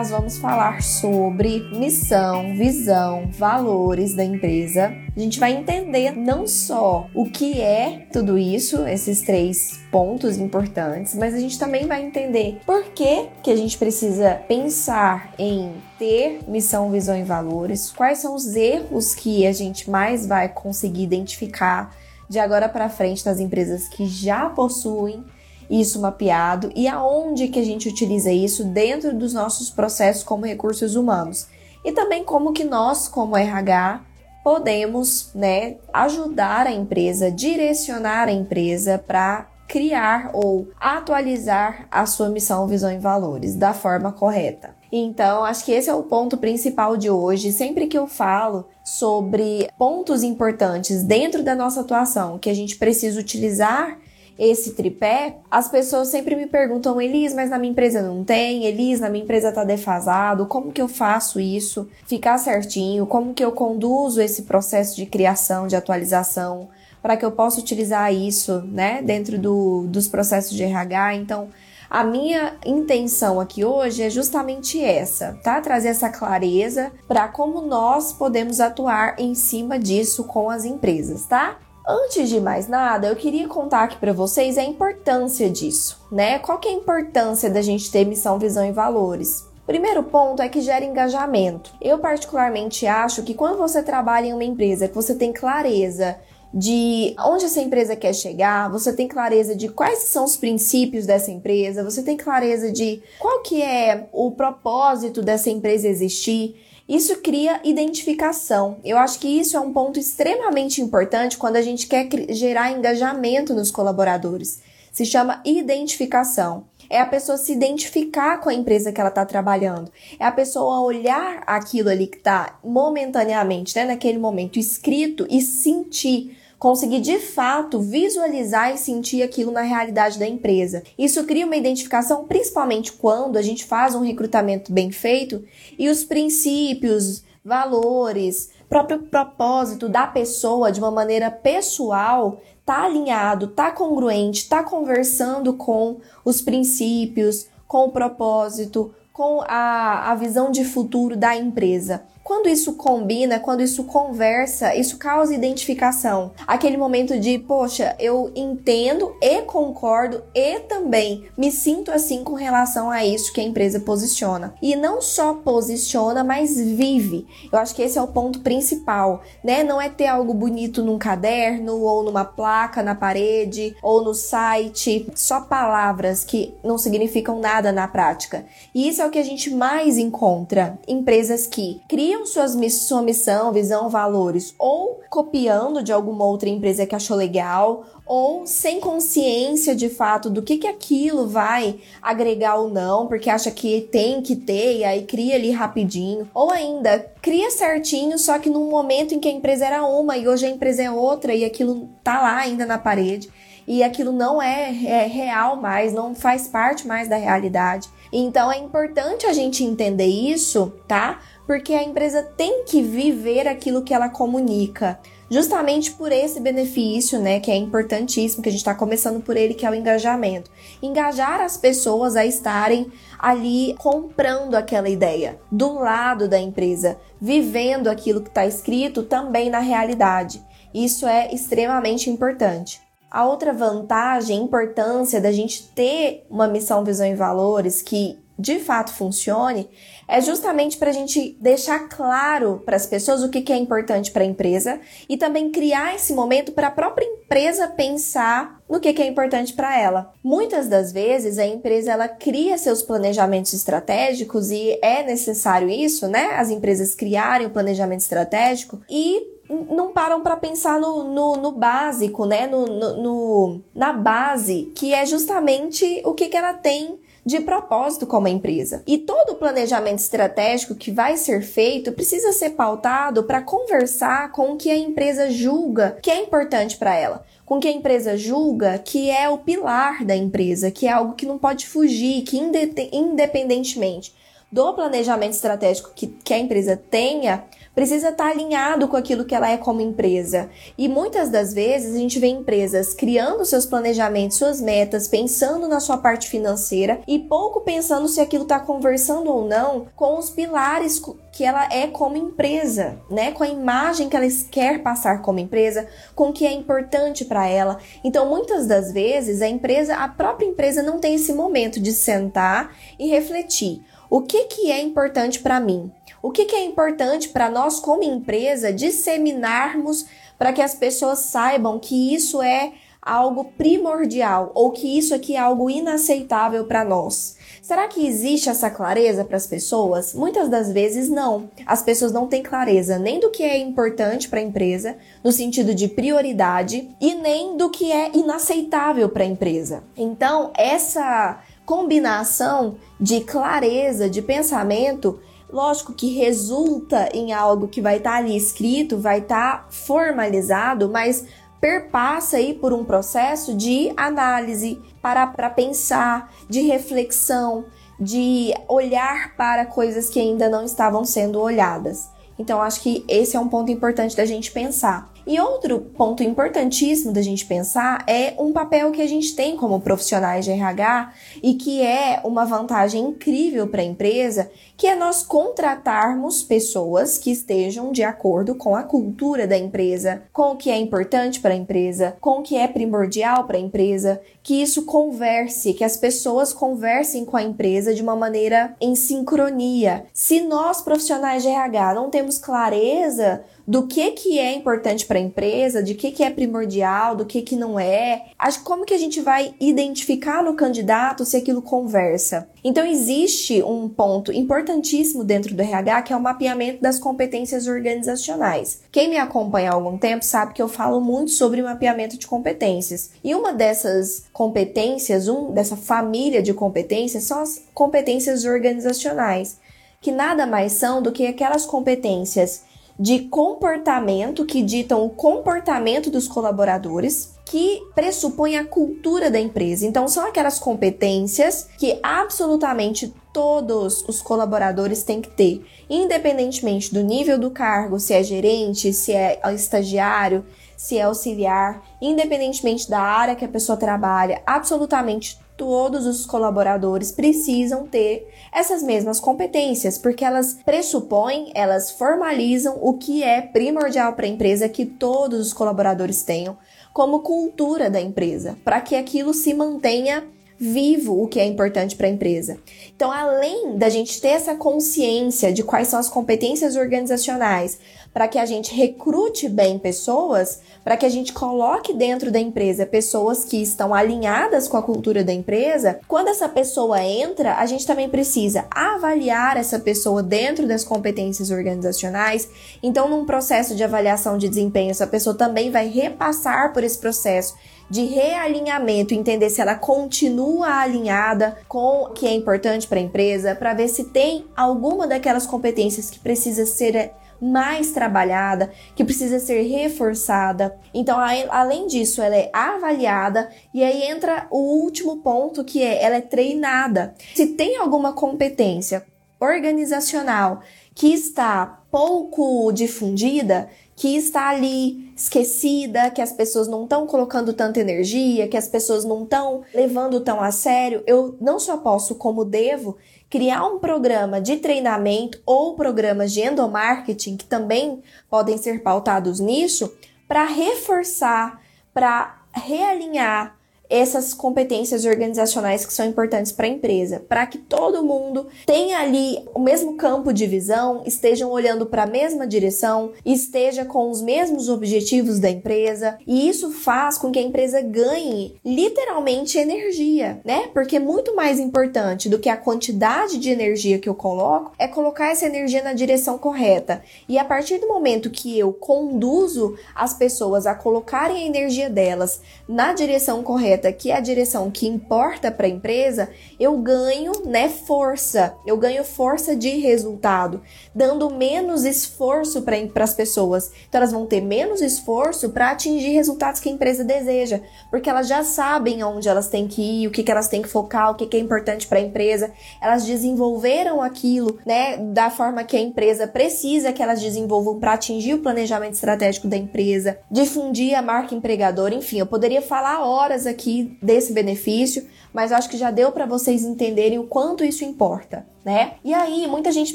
Nós vamos falar sobre missão, visão, valores da empresa. A gente vai entender não só o que é tudo isso, esses três pontos importantes, mas a gente também vai entender por que, que a gente precisa pensar em ter missão, visão e valores, quais são os erros que a gente mais vai conseguir identificar de agora para frente nas empresas que já possuem isso mapeado e aonde que a gente utiliza isso dentro dos nossos processos como recursos humanos. E também como que nós, como RH, podemos, né, ajudar a empresa, direcionar a empresa para criar ou atualizar a sua missão, visão e valores da forma correta. Então, acho que esse é o ponto principal de hoje. Sempre que eu falo sobre pontos importantes dentro da nossa atuação que a gente precisa utilizar esse tripé, as pessoas sempre me perguntam, Elis, mas na minha empresa não tem, Elis, na minha empresa tá defasado, como que eu faço isso ficar certinho, como que eu conduzo esse processo de criação, de atualização, para que eu possa utilizar isso, né, dentro do, dos processos de RH. Então, a minha intenção aqui hoje é justamente essa, tá? Trazer essa clareza para como nós podemos atuar em cima disso com as empresas, tá? Antes de mais nada, eu queria contar aqui para vocês a importância disso, né? Qual que é a importância da gente ter missão, visão e valores? Primeiro ponto é que gera engajamento. Eu particularmente acho que quando você trabalha em uma empresa, que você tem clareza de onde essa empresa quer chegar, você tem clareza de quais são os princípios dessa empresa, você tem clareza de qual que é o propósito dessa empresa existir. Isso cria identificação. Eu acho que isso é um ponto extremamente importante quando a gente quer gerar engajamento nos colaboradores. Se chama identificação. É a pessoa se identificar com a empresa que ela está trabalhando. É a pessoa olhar aquilo ali que está momentaneamente, né, naquele momento escrito e sentir conseguir de fato visualizar e sentir aquilo na realidade da empresa. Isso cria uma identificação, principalmente quando a gente faz um recrutamento bem feito e os princípios, valores, próprio propósito da pessoa de uma maneira pessoal tá alinhado, tá congruente, tá conversando com os princípios, com o propósito, com a, a visão de futuro da empresa. Quando isso combina, quando isso conversa, isso causa identificação. Aquele momento de, poxa, eu entendo e concordo e também me sinto assim com relação a isso que a empresa posiciona. E não só posiciona, mas vive. Eu acho que esse é o ponto principal, né? Não é ter algo bonito num caderno ou numa placa na parede ou no site, só palavras que não significam nada na prática. E isso é o que a gente mais encontra. Empresas que criam suas, sua missão, visão, valores, ou copiando de alguma outra empresa que achou legal, ou sem consciência de fato do que, que aquilo vai agregar ou não, porque acha que tem que ter e aí cria ali rapidinho, ou ainda cria certinho, só que num momento em que a empresa era uma e hoje a empresa é outra e aquilo tá lá ainda na parede e aquilo não é, é real mais, não faz parte mais da realidade. Então é importante a gente entender isso, tá? Porque a empresa tem que viver aquilo que ela comunica. Justamente por esse benefício, né, que é importantíssimo, que a gente está começando por ele, que é o engajamento. Engajar as pessoas a estarem ali comprando aquela ideia, do lado da empresa, vivendo aquilo que está escrito também na realidade. Isso é extremamente importante. A outra vantagem, importância da gente ter uma missão, visão e valores que de fato funcione, é justamente para a gente deixar claro para as pessoas o que, que é importante para a empresa e também criar esse momento para a própria empresa pensar no que, que é importante para ela. Muitas das vezes a empresa ela cria seus planejamentos estratégicos e é necessário isso, né? As empresas criarem o planejamento estratégico e não param para pensar no, no, no, básico, né? No, no, na base, que é justamente o que, que ela tem de propósito como empresa. E todo o planejamento estratégico que vai ser feito precisa ser pautado para conversar com o que a empresa julga que é importante para ela com que a empresa julga que é o pilar da empresa, que é algo que não pode fugir, que independentemente do planejamento estratégico que, que a empresa tenha, precisa estar alinhado com aquilo que ela é como empresa. E muitas das vezes a gente vê empresas criando seus planejamentos, suas metas, pensando na sua parte financeira e pouco pensando se aquilo está conversando ou não com os pilares que ela é como empresa, né? Com a imagem que ela quer passar como empresa, com o que é importante para ela. Então, muitas das vezes a empresa, a própria empresa não tem esse momento de sentar e refletir. O que, que é importante para mim? O que, que é importante para nós, como empresa, disseminarmos para que as pessoas saibam que isso é algo primordial ou que isso aqui é algo inaceitável para nós? Será que existe essa clareza para as pessoas? Muitas das vezes não. As pessoas não têm clareza nem do que é importante para a empresa, no sentido de prioridade, e nem do que é inaceitável para a empresa. Então, essa combinação de clareza de pensamento, lógico que resulta em algo que vai estar tá ali escrito, vai estar tá formalizado, mas perpassa aí por um processo de análise, para para pensar, de reflexão, de olhar para coisas que ainda não estavam sendo olhadas. Então acho que esse é um ponto importante da gente pensar. E outro ponto importantíssimo da gente pensar é um papel que a gente tem como profissionais de RH e que é uma vantagem incrível para a empresa, que é nós contratarmos pessoas que estejam de acordo com a cultura da empresa, com o que é importante para a empresa, com o que é primordial para a empresa, que isso converse, que as pessoas conversem com a empresa de uma maneira em sincronia. Se nós profissionais de RH não temos clareza do que que é importante para a empresa, de que que é primordial, do que que não é. Acho como que a gente vai identificar no candidato se aquilo conversa. Então existe um ponto importantíssimo dentro do RH que é o mapeamento das competências organizacionais. Quem me acompanha há algum tempo sabe que eu falo muito sobre mapeamento de competências. E uma dessas competências, um dessa família de competências são as competências organizacionais, que nada mais são do que aquelas competências de comportamento que ditam o comportamento dos colaboradores, que pressupõe a cultura da empresa. Então, são aquelas competências que absolutamente todos os colaboradores têm que ter, independentemente do nível do cargo, se é gerente, se é estagiário, se é auxiliar, independentemente da área que a pessoa trabalha, absolutamente todos os colaboradores precisam ter essas mesmas competências, porque elas pressupõem, elas formalizam o que é primordial para a empresa que todos os colaboradores tenham como cultura da empresa, para que aquilo se mantenha vivo o que é importante para a empresa. Então, além da gente ter essa consciência de quais são as competências organizacionais, para que a gente recrute bem pessoas, para que a gente coloque dentro da empresa pessoas que estão alinhadas com a cultura da empresa, quando essa pessoa entra, a gente também precisa avaliar essa pessoa dentro das competências organizacionais. Então, num processo de avaliação de desempenho, essa pessoa também vai repassar por esse processo de realinhamento, entender se ela continua alinhada com o que é importante para a empresa, para ver se tem alguma daquelas competências que precisa ser mais trabalhada, que precisa ser reforçada. Então, além disso, ela é avaliada e aí entra o último ponto que é ela é treinada. Se tem alguma competência organizacional que está pouco difundida, que está ali esquecida, que as pessoas não estão colocando tanta energia, que as pessoas não estão levando tão a sério, eu não só posso, como devo, criar um programa de treinamento ou programas de endomarketing que também podem ser pautados nisso para reforçar, para realinhar essas competências organizacionais que são importantes para a empresa, para que todo mundo tenha ali o mesmo campo de visão, estejam olhando para a mesma direção, esteja com os mesmos objetivos da empresa, e isso faz com que a empresa ganhe literalmente energia, né? Porque muito mais importante do que a quantidade de energia que eu coloco é colocar essa energia na direção correta. E a partir do momento que eu conduzo as pessoas a colocarem a energia delas na direção correta, que é a direção que importa para a empresa, eu ganho, né, força. Eu ganho força de resultado, dando menos esforço para as pessoas. Então elas vão ter menos esforço para atingir resultados que a empresa deseja, porque elas já sabem aonde elas têm que ir, o que, que elas têm que focar, o que, que é importante para a empresa. Elas desenvolveram aquilo, né, da forma que a empresa precisa que elas desenvolvam para atingir o planejamento estratégico da empresa, difundir a marca empregadora, enfim, eu poderia falar horas aqui desse benefício, mas acho que já deu para vocês entenderem o quanto isso importa, né? E aí, muita gente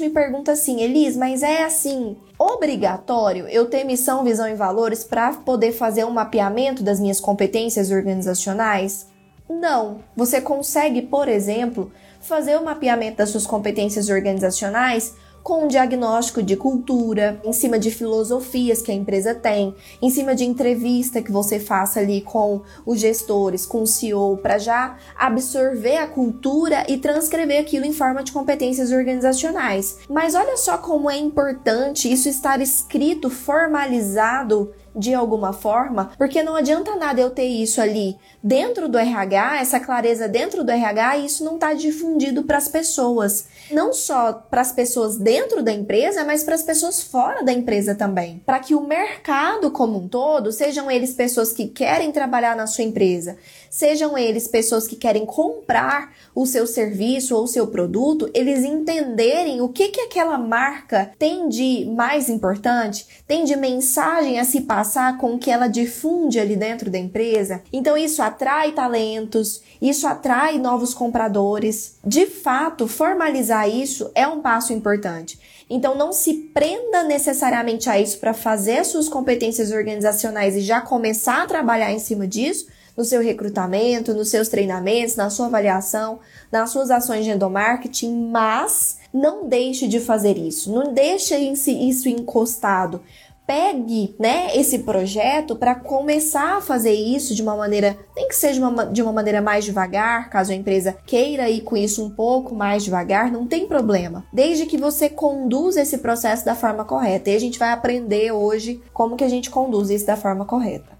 me pergunta assim, Elis, mas é assim, obrigatório eu ter missão, visão e valores para poder fazer um mapeamento das minhas competências organizacionais? Não. Você consegue, por exemplo, fazer o mapeamento das suas competências organizacionais com um diagnóstico de cultura, em cima de filosofias que a empresa tem, em cima de entrevista que você faça ali com os gestores, com o CEO, para já absorver a cultura e transcrever aquilo em forma de competências organizacionais. Mas olha só como é importante isso estar escrito, formalizado de alguma forma, porque não adianta nada eu ter isso ali dentro do RH, essa clareza dentro do RH, isso não está difundido para as pessoas. Não só para as pessoas dentro da empresa, mas para as pessoas fora da empresa também. Para que o mercado como um todo, sejam eles pessoas que querem trabalhar na sua empresa, sejam eles pessoas que querem comprar o seu serviço ou o seu produto, eles entenderem o que, que aquela marca tem de mais importante, tem de mensagem a se passar com o que ela difunde ali dentro da empresa. Então isso atrai talentos, isso atrai novos compradores. De fato, formalizar isso é um passo importante. Então não se prenda necessariamente a isso para fazer suas competências organizacionais e já começar a trabalhar em cima disso, no seu recrutamento, nos seus treinamentos, na sua avaliação, nas suas ações de endomarketing, mas não deixe de fazer isso, não deixe isso encostado. Pegue, né, esse projeto para começar a fazer isso de uma maneira, nem que seja uma, de uma maneira mais devagar, caso a empresa queira ir com isso um pouco mais devagar, não tem problema. Desde que você conduza esse processo da forma correta. E a gente vai aprender hoje como que a gente conduz isso da forma correta.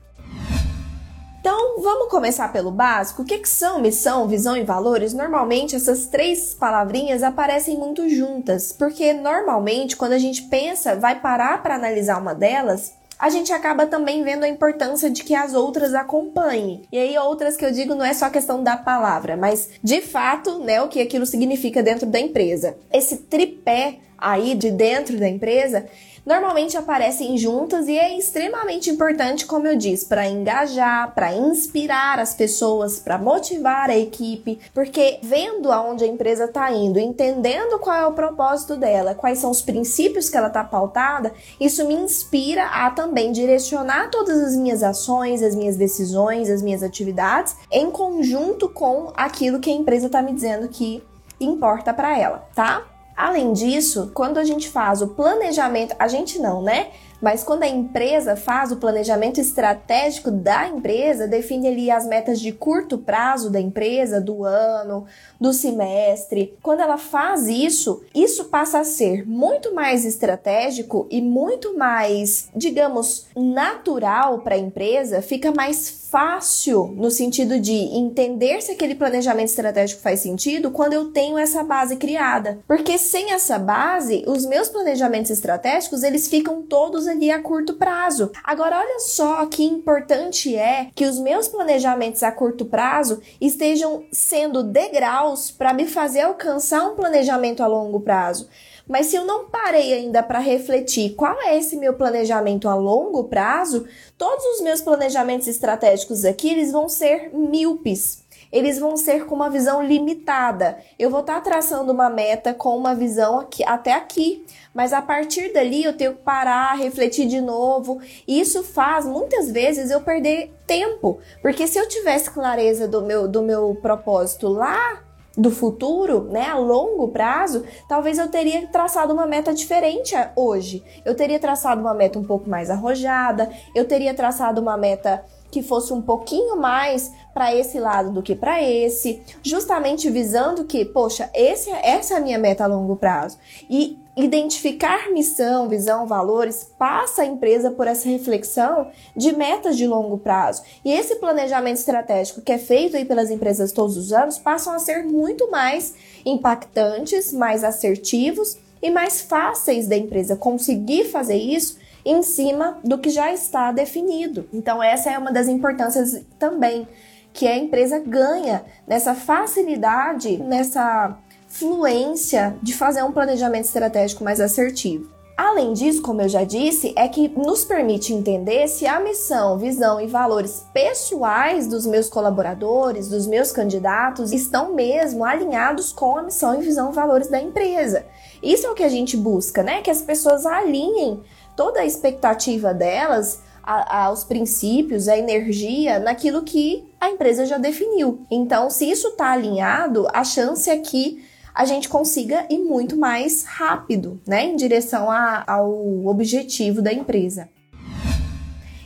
Então, vamos começar pelo básico. O que, que são missão, visão e valores? Normalmente, essas três palavrinhas aparecem muito juntas, porque normalmente, quando a gente pensa, vai parar para analisar uma delas, a gente acaba também vendo a importância de que as outras acompanhem. E aí, outras que eu digo não é só questão da palavra, mas de fato, né, o que aquilo significa dentro da empresa. Esse tripé aí de dentro da empresa, normalmente aparecem juntas e é extremamente importante, como eu disse, para engajar, para inspirar as pessoas, para motivar a equipe, porque vendo aonde a empresa está indo, entendendo qual é o propósito dela, quais são os princípios que ela está pautada, isso me inspira a também direcionar todas as minhas ações, as minhas decisões, as minhas atividades em conjunto com aquilo que a empresa está me dizendo que importa para ela, tá? Além disso, quando a gente faz o planejamento, a gente não, né? Mas quando a empresa faz o planejamento estratégico da empresa, define ali as metas de curto prazo da empresa, do ano, do semestre. Quando ela faz isso, isso passa a ser muito mais estratégico e muito mais, digamos, natural para a empresa, fica mais fácil no sentido de entender se aquele planejamento estratégico faz sentido quando eu tenho essa base criada. Porque sem essa base, os meus planejamentos estratégicos, eles ficam todos ali a curto prazo. Agora olha só que importante é que os meus planejamentos a curto prazo estejam sendo degraus para me fazer alcançar um planejamento a longo prazo. Mas se eu não parei ainda para refletir qual é esse meu planejamento a longo prazo, todos os meus planejamentos estratégicos aqui eles vão ser míopes eles vão ser com uma visão limitada. Eu vou estar tá traçando uma meta com uma visão aqui, até aqui, mas a partir dali eu tenho que parar, refletir de novo. E isso faz muitas vezes eu perder tempo, porque se eu tivesse clareza do meu, do meu propósito lá do futuro, né, a longo prazo, talvez eu teria traçado uma meta diferente hoje. Eu teria traçado uma meta um pouco mais arrojada, eu teria traçado uma meta que fosse um pouquinho mais para esse lado do que para esse, justamente visando que, poxa, esse, essa é a minha meta a longo prazo. E identificar missão, visão, valores passa a empresa por essa reflexão de metas de longo prazo. E esse planejamento estratégico que é feito aí pelas empresas todos os anos passam a ser muito mais impactantes, mais assertivos e mais fáceis da empresa conseguir fazer isso em cima do que já está definido. Então, essa é uma das importâncias também que a empresa ganha nessa facilidade, nessa fluência de fazer um planejamento estratégico mais assertivo. Além disso, como eu já disse, é que nos permite entender se a missão, visão e valores pessoais dos meus colaboradores, dos meus candidatos, estão mesmo alinhados com a missão e visão e valores da empresa. Isso é o que a gente busca, né? Que as pessoas alinhem toda a expectativa delas a, aos princípios, a energia naquilo que a empresa já definiu. Então, se isso está alinhado, a chance é que a gente consiga ir muito mais rápido, né, em direção a, ao objetivo da empresa.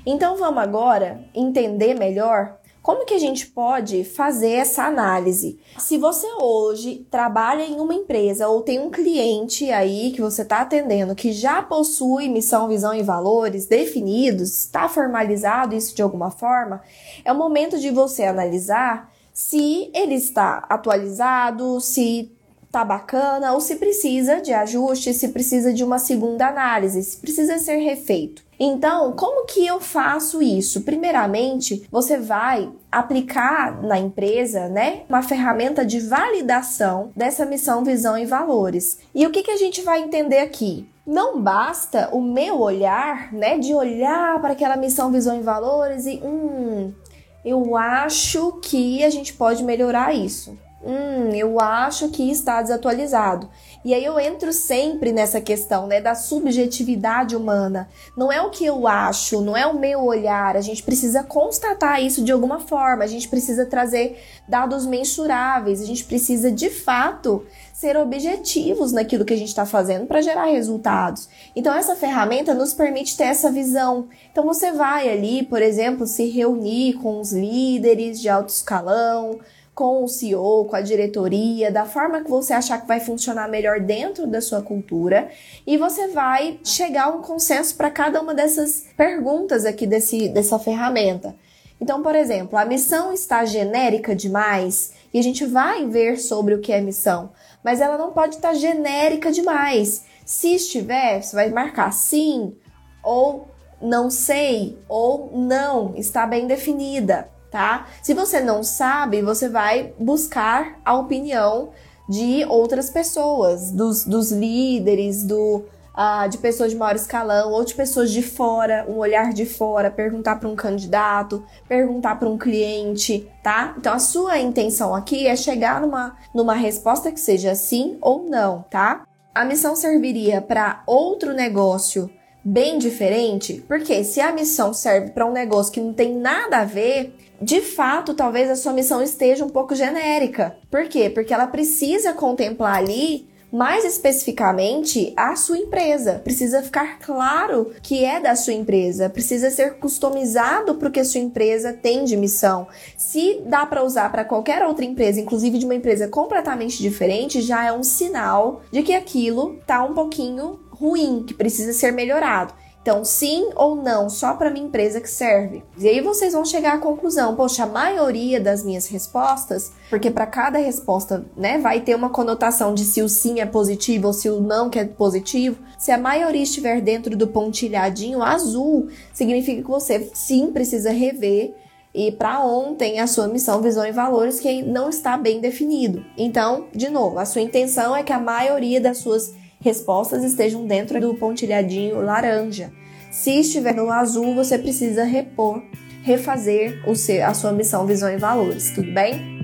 Então, vamos agora entender melhor como que a gente pode fazer essa análise? Se você hoje trabalha em uma empresa ou tem um cliente aí que você está atendendo que já possui missão, visão e valores definidos, está formalizado isso de alguma forma, é o momento de você analisar se ele está atualizado, se tá bacana ou se precisa de ajuste, se precisa de uma segunda análise, se precisa ser refeito. Então, como que eu faço isso? Primeiramente, você vai aplicar na empresa, né, uma ferramenta de validação dessa missão, visão e valores. E o que, que a gente vai entender aqui? Não basta o meu olhar, né, de olhar para aquela missão, visão e valores e, hum, eu acho que a gente pode melhorar isso hum, eu acho que está desatualizado. E aí eu entro sempre nessa questão, né, da subjetividade humana. Não é o que eu acho, não é o meu olhar. A gente precisa constatar isso de alguma forma. A gente precisa trazer dados mensuráveis. A gente precisa, de fato, ser objetivos naquilo que a gente está fazendo para gerar resultados. Então essa ferramenta nos permite ter essa visão. Então você vai ali, por exemplo, se reunir com os líderes de alto escalão, com o CEO, com a diretoria, da forma que você achar que vai funcionar melhor dentro da sua cultura, e você vai chegar a um consenso para cada uma dessas perguntas aqui desse, dessa ferramenta. Então, por exemplo, a missão está genérica demais? E a gente vai ver sobre o que é missão, mas ela não pode estar genérica demais. Se estiver, você vai marcar sim ou não sei ou não, está bem definida tá? Se você não sabe, você vai buscar a opinião de outras pessoas, dos, dos líderes, do, uh, de pessoas de maior escalão ou de pessoas de fora, um olhar de fora, perguntar para um candidato, perguntar para um cliente, tá? Então a sua intenção aqui é chegar numa, numa resposta que seja sim ou não, tá? A missão serviria para outro negócio bem diferente, porque se a missão serve para um negócio que não tem nada a ver, de fato, talvez a sua missão esteja um pouco genérica. Por quê? Porque ela precisa contemplar ali mais especificamente a sua empresa. Precisa ficar claro que é da sua empresa, precisa ser customizado para o que a sua empresa tem de missão. Se dá para usar para qualquer outra empresa, inclusive de uma empresa completamente diferente, já é um sinal de que aquilo tá um pouquinho ruim, que precisa ser melhorado. Então, sim ou não, só para minha empresa que serve. E aí vocês vão chegar à conclusão, poxa, a maioria das minhas respostas, porque para cada resposta, né, vai ter uma conotação de se o sim é positivo ou se o não que é positivo. Se a maioria estiver dentro do pontilhadinho azul, significa que você sim precisa rever e para ontem a sua missão, visão e valores que não está bem definido. Então, de novo, a sua intenção é que a maioria das suas respostas estejam dentro do pontilhadinho laranja. Se estiver no azul, você precisa repor, refazer o seu, a sua missão, visão e valores, tudo bem?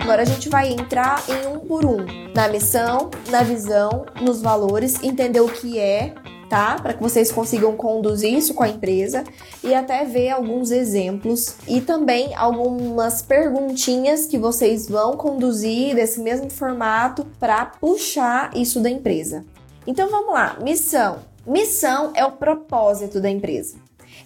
Agora a gente vai entrar em um por um na missão, na visão, nos valores, entender o que é, tá? Para que vocês consigam conduzir isso com a empresa e até ver alguns exemplos e também algumas perguntinhas que vocês vão conduzir desse mesmo formato para puxar isso da empresa. Então vamos lá, missão. Missão é o propósito da empresa.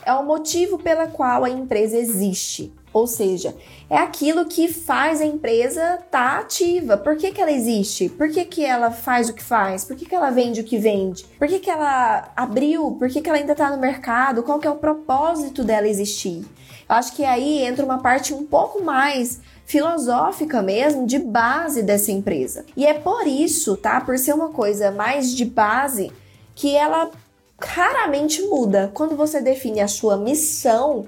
É o motivo pela qual a empresa existe. Ou seja, é aquilo que faz a empresa estar tá ativa. Por que, que ela existe? Por que, que ela faz o que faz? Por que, que ela vende o que vende? Por que, que ela abriu? Por que, que ela ainda está no mercado? Qual que é o propósito dela existir? Eu acho que aí entra uma parte um pouco mais filosófica mesmo, de base dessa empresa. E é por isso, tá? Por ser uma coisa mais de base, que ela raramente muda. Quando você define a sua missão,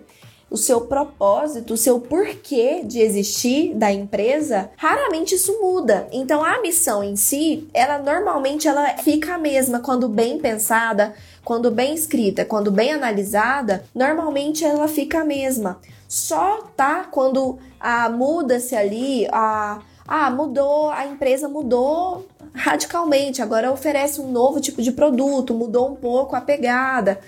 o seu propósito, o seu porquê de existir da empresa, raramente isso muda. Então a missão em si, ela normalmente ela fica a mesma quando bem pensada, quando bem escrita, quando bem analisada, normalmente ela fica a mesma. Só tá quando ah, muda-se ali a ah, mudou, a empresa mudou radicalmente, agora oferece um novo tipo de produto, mudou um pouco a pegada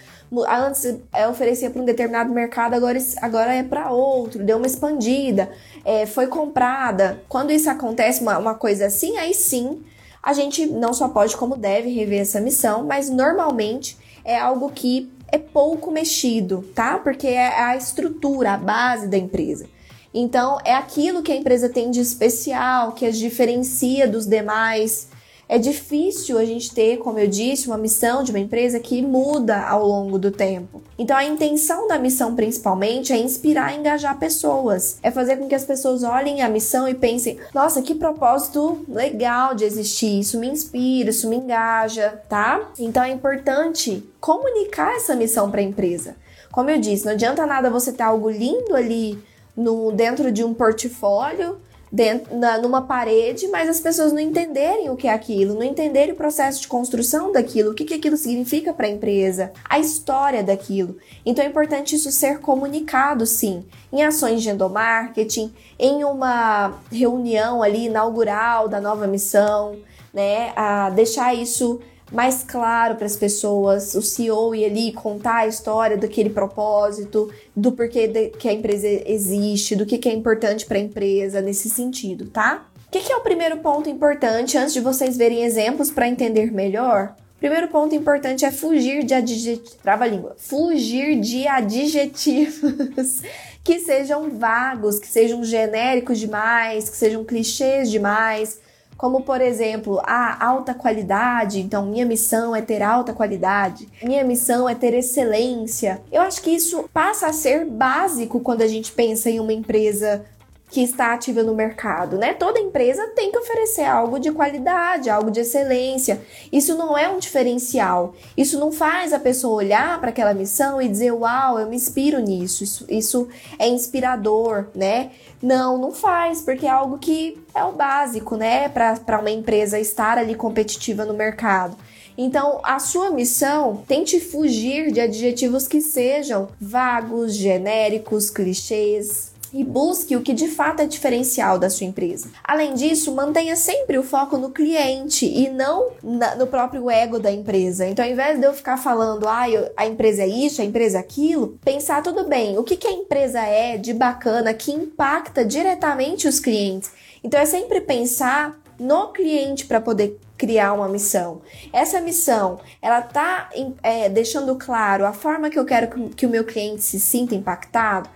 Antes é, oferecia para um determinado mercado, agora, agora é para outro, deu uma expandida, é, foi comprada. Quando isso acontece, uma, uma coisa assim, aí sim a gente não só pode, como deve rever essa missão, mas normalmente é algo que é pouco mexido, tá? Porque é a estrutura, a base da empresa. Então, é aquilo que a empresa tem de especial, que as diferencia dos demais é difícil a gente ter, como eu disse, uma missão de uma empresa que muda ao longo do tempo. Então a intenção da missão principalmente é inspirar e engajar pessoas. É fazer com que as pessoas olhem a missão e pensem: "Nossa, que propósito legal de existir. Isso me inspira, isso me engaja", tá? Então é importante comunicar essa missão para a empresa. Como eu disse, não adianta nada você ter algo lindo ali no dentro de um portfólio dentro, na, numa parede, mas as pessoas não entenderem o que é aquilo, não entenderem o processo de construção daquilo, o que, que aquilo significa para a empresa, a história daquilo. Então é importante isso ser comunicado, sim, em ações de endomarketing, em uma reunião ali inaugural da nova missão, né? A deixar isso mais claro para as pessoas, o CEO ir ali contar a história daquele propósito, do porquê de, que a empresa existe, do que, que é importante para a empresa nesse sentido, tá? O que, que é o primeiro ponto importante antes de vocês verem exemplos para entender melhor? Primeiro ponto importante é fugir de adjetivos. Trava a língua. Fugir de adjetivos que sejam vagos, que sejam genéricos demais, que sejam clichês demais como por exemplo a alta qualidade. Então, minha missão é ter alta qualidade, minha missão é ter excelência. Eu acho que isso passa a ser básico quando a gente pensa em uma empresa que está ativa no mercado, né? Toda empresa tem que oferecer algo de qualidade, algo de excelência. Isso não é um diferencial. Isso não faz a pessoa olhar para aquela missão e dizer, uau, eu me inspiro nisso. Isso, isso é inspirador, né? Não, não faz, porque é algo que é o básico, né? Para uma empresa estar ali competitiva no mercado. Então, a sua missão tente fugir de adjetivos que sejam vagos, genéricos, clichês, e busque o que de fato é diferencial da sua empresa. Além disso, mantenha sempre o foco no cliente e não na, no próprio ego da empresa. Então, ao invés de eu ficar falando, ah, eu, a empresa é isso, a empresa é aquilo, pensar tudo bem, o que, que a empresa é de bacana que impacta diretamente os clientes. Então, é sempre pensar no cliente para poder criar uma missão. Essa missão, ela tá é, deixando claro a forma que eu quero que, que o meu cliente se sinta impactado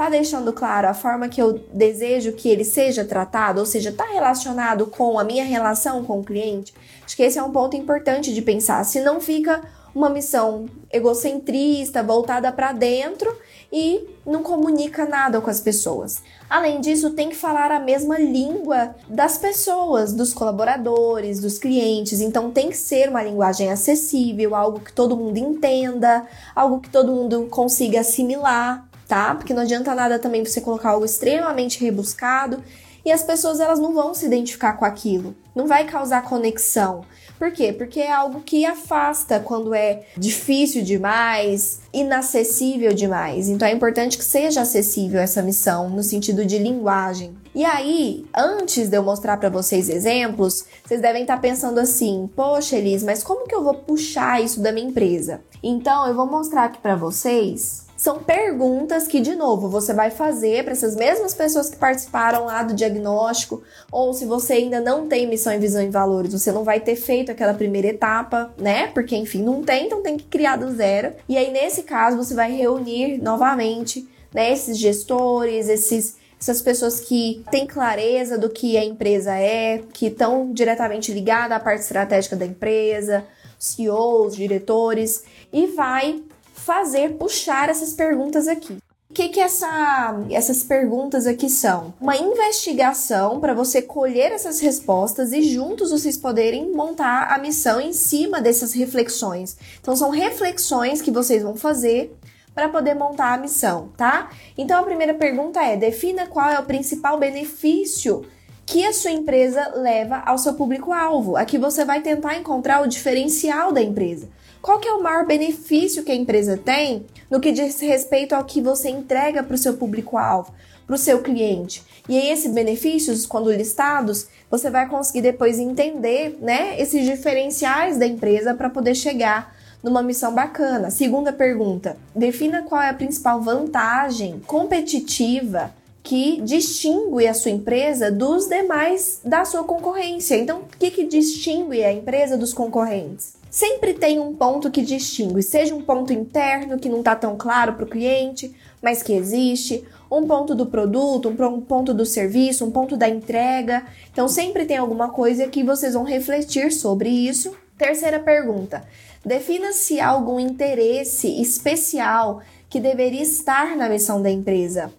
tá deixando claro a forma que eu desejo que ele seja tratado, ou seja, tá relacionado com a minha relação com o cliente? Acho que esse é um ponto importante de pensar. Se não fica uma missão egocentrista, voltada para dentro e não comunica nada com as pessoas. Além disso, tem que falar a mesma língua das pessoas, dos colaboradores, dos clientes. Então, tem que ser uma linguagem acessível, algo que todo mundo entenda, algo que todo mundo consiga assimilar tá? Porque não adianta nada também você colocar algo extremamente rebuscado e as pessoas elas não vão se identificar com aquilo. não vai causar conexão. Por quê? Porque é algo que afasta quando é difícil demais, inacessível demais. Então é importante que seja acessível essa missão no sentido de linguagem. E aí, antes de eu mostrar para vocês exemplos, vocês devem estar pensando assim: "Poxa, Elis, mas como que eu vou puxar isso da minha empresa?". Então, eu vou mostrar aqui para vocês são perguntas que, de novo, você vai fazer para essas mesmas pessoas que participaram lá do diagnóstico, ou se você ainda não tem missão, visão e valores, você não vai ter feito aquela primeira etapa, né? Porque, enfim, não tem, então tem que criar do zero. E aí, nesse caso, você vai reunir novamente né, esses gestores, esses essas pessoas que têm clareza do que a empresa é, que estão diretamente ligadas à parte estratégica da empresa, CEOs, diretores, e vai fazer, puxar essas perguntas aqui. O que, que essa, essas perguntas aqui são? Uma investigação para você colher essas respostas e juntos vocês poderem montar a missão em cima dessas reflexões. Então, são reflexões que vocês vão fazer para poder montar a missão, tá? Então, a primeira pergunta é: defina qual é o principal benefício que a sua empresa leva ao seu público-alvo. Aqui você vai tentar encontrar o diferencial da empresa. Qual que é o maior benefício que a empresa tem no que diz respeito ao que você entrega para o seu público-alvo, para o seu cliente? E aí, esses benefícios, quando listados, você vai conseguir depois entender né, esses diferenciais da empresa para poder chegar numa missão bacana. Segunda pergunta: defina qual é a principal vantagem competitiva que distingue a sua empresa dos demais da sua concorrência. Então, o que, que distingue a empresa dos concorrentes? Sempre tem um ponto que distingue, seja um ponto interno que não está tão claro para o cliente, mas que existe, um ponto do produto, um ponto do serviço, um ponto da entrega. Então, sempre tem alguma coisa que vocês vão refletir sobre isso. Terceira pergunta: defina se há algum interesse especial que deveria estar na missão da empresa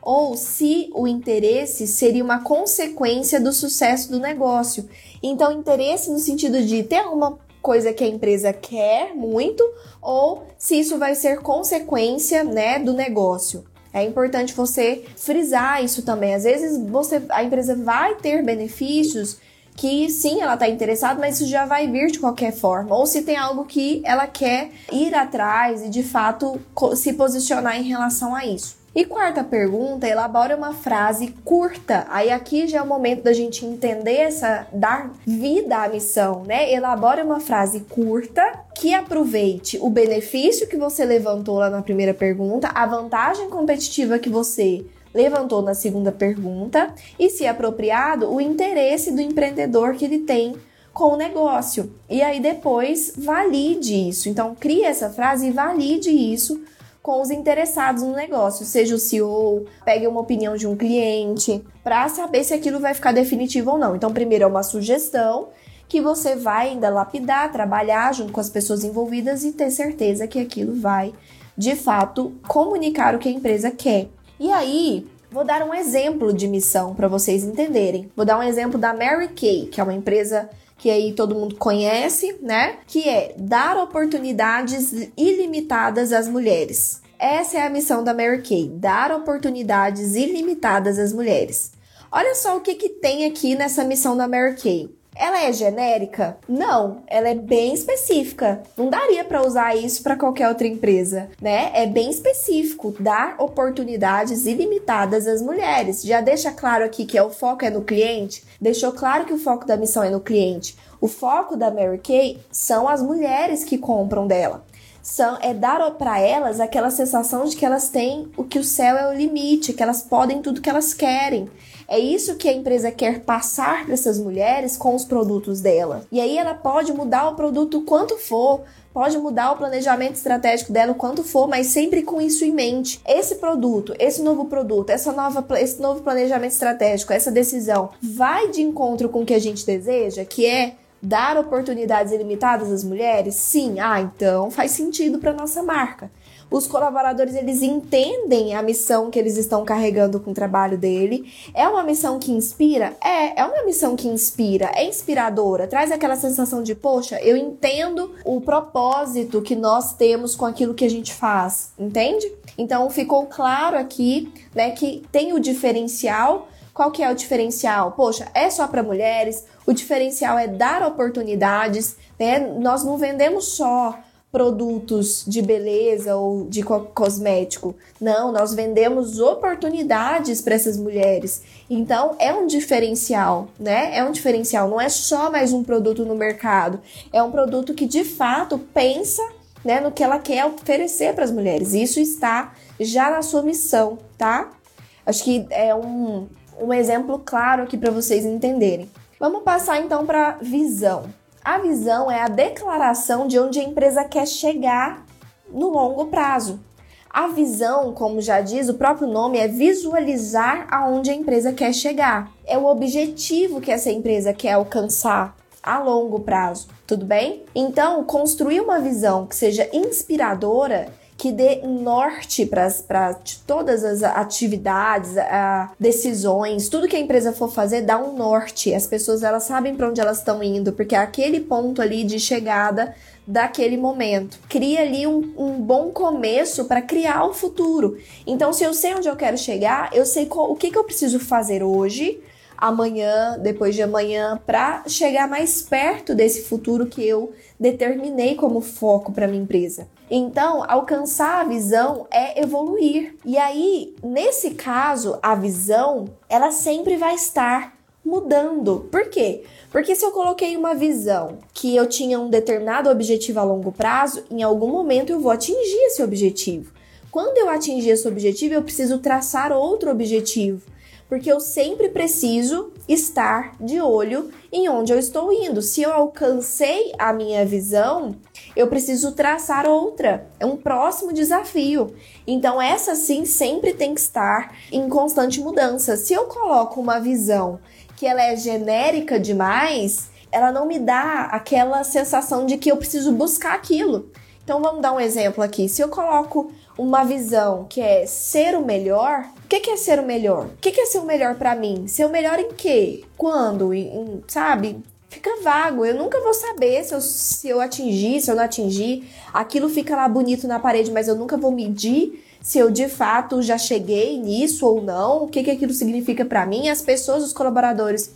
ou se o interesse seria uma consequência do sucesso do negócio. Então, interesse no sentido de ter alguma coisa que a empresa quer muito ou se isso vai ser consequência, né, do negócio. É importante você frisar isso também. Às vezes você, a empresa vai ter benefícios que sim, ela está interessada, mas isso já vai vir de qualquer forma. Ou se tem algo que ela quer ir atrás e de fato se posicionar em relação a isso. E quarta pergunta, elabora uma frase curta. Aí aqui já é o momento da gente entender essa dar vida à missão, né? Elabora uma frase curta que aproveite o benefício que você levantou lá na primeira pergunta, a vantagem competitiva que você levantou na segunda pergunta e, se apropriado, o interesse do empreendedor que ele tem com o negócio. E aí depois valide isso. Então crie essa frase e valide isso com os interessados no negócio, seja o CEO, pegue uma opinião de um cliente, para saber se aquilo vai ficar definitivo ou não. Então, primeiro é uma sugestão que você vai ainda lapidar, trabalhar junto com as pessoas envolvidas e ter certeza que aquilo vai, de fato, comunicar o que a empresa quer. E aí, Vou dar um exemplo de missão para vocês entenderem. Vou dar um exemplo da Mary Kay, que é uma empresa que aí todo mundo conhece, né? Que é dar oportunidades ilimitadas às mulheres. Essa é a missão da Mary Kay, dar oportunidades ilimitadas às mulheres. Olha só o que, que tem aqui nessa missão da Mary Kay. Ela é genérica? Não, ela é bem específica. Não daria para usar isso para qualquer outra empresa, né? É bem específico, dar oportunidades ilimitadas às mulheres. Já deixa claro aqui que é o foco é no cliente, deixou claro que o foco da missão é no cliente. O foco da Mary Kay são as mulheres que compram dela. São, é dar para elas aquela sensação de que elas têm o que o céu é o limite, que elas podem tudo que elas querem. É isso que a empresa quer passar para essas mulheres com os produtos dela. E aí ela pode mudar o produto quanto for, pode mudar o planejamento estratégico dela quanto for, mas sempre com isso em mente. Esse produto, esse novo produto, essa nova, esse novo planejamento estratégico, essa decisão vai de encontro com o que a gente deseja, que é dar oportunidades ilimitadas às mulheres? Sim, ah, então faz sentido para nossa marca os colaboradores eles entendem a missão que eles estão carregando com o trabalho dele. É uma missão que inspira? É, é uma missão que inspira, é inspiradora, traz aquela sensação de, poxa, eu entendo o propósito que nós temos com aquilo que a gente faz, entende? Então ficou claro aqui, né, que tem o diferencial Qual que é o diferencial? Poxa, é só para mulheres? O diferencial é dar oportunidades, né? Nós não vendemos só produtos de beleza ou de cosmético. Não, nós vendemos oportunidades para essas mulheres. Então é um diferencial, né? É um diferencial, não é só mais um produto no mercado. É um produto que de fato pensa, né, no que ela quer oferecer para as mulheres. Isso está já na sua missão, tá? Acho que é um, um exemplo claro aqui para vocês entenderem. Vamos passar então para visão. A visão é a declaração de onde a empresa quer chegar no longo prazo. A visão, como já diz o próprio nome, é visualizar aonde a empresa quer chegar. É o objetivo que essa empresa quer alcançar a longo prazo, tudo bem? Então, construir uma visão que seja inspiradora que dê norte para todas as atividades, decisões, tudo que a empresa for fazer dá um norte. As pessoas elas sabem para onde elas estão indo, porque é aquele ponto ali de chegada daquele momento. Cria ali um, um bom começo para criar o futuro. Então, se eu sei onde eu quero chegar, eu sei qual, o que, que eu preciso fazer hoje amanhã, depois de amanhã, para chegar mais perto desse futuro que eu determinei como foco para minha empresa. Então, alcançar a visão é evoluir. E aí, nesse caso, a visão, ela sempre vai estar mudando. Por quê? Porque se eu coloquei uma visão que eu tinha um determinado objetivo a longo prazo, em algum momento eu vou atingir esse objetivo. Quando eu atingir esse objetivo, eu preciso traçar outro objetivo porque eu sempre preciso estar de olho em onde eu estou indo. Se eu alcancei a minha visão, eu preciso traçar outra. É um próximo desafio. Então, essa sim sempre tem que estar em constante mudança. Se eu coloco uma visão que ela é genérica demais, ela não me dá aquela sensação de que eu preciso buscar aquilo. Então vamos dar um exemplo aqui. Se eu coloco uma visão que é ser o melhor, o que, é ser o melhor? O que, é ser o melhor para mim? Ser o melhor em quê? Quando? Em, sabe? Fica vago. Eu nunca vou saber se eu, se eu atingir, se eu não atingir. Aquilo fica lá bonito na parede, mas eu nunca vou medir se eu de fato já cheguei nisso ou não. O que, que aquilo significa para mim? As pessoas, os colaboradores,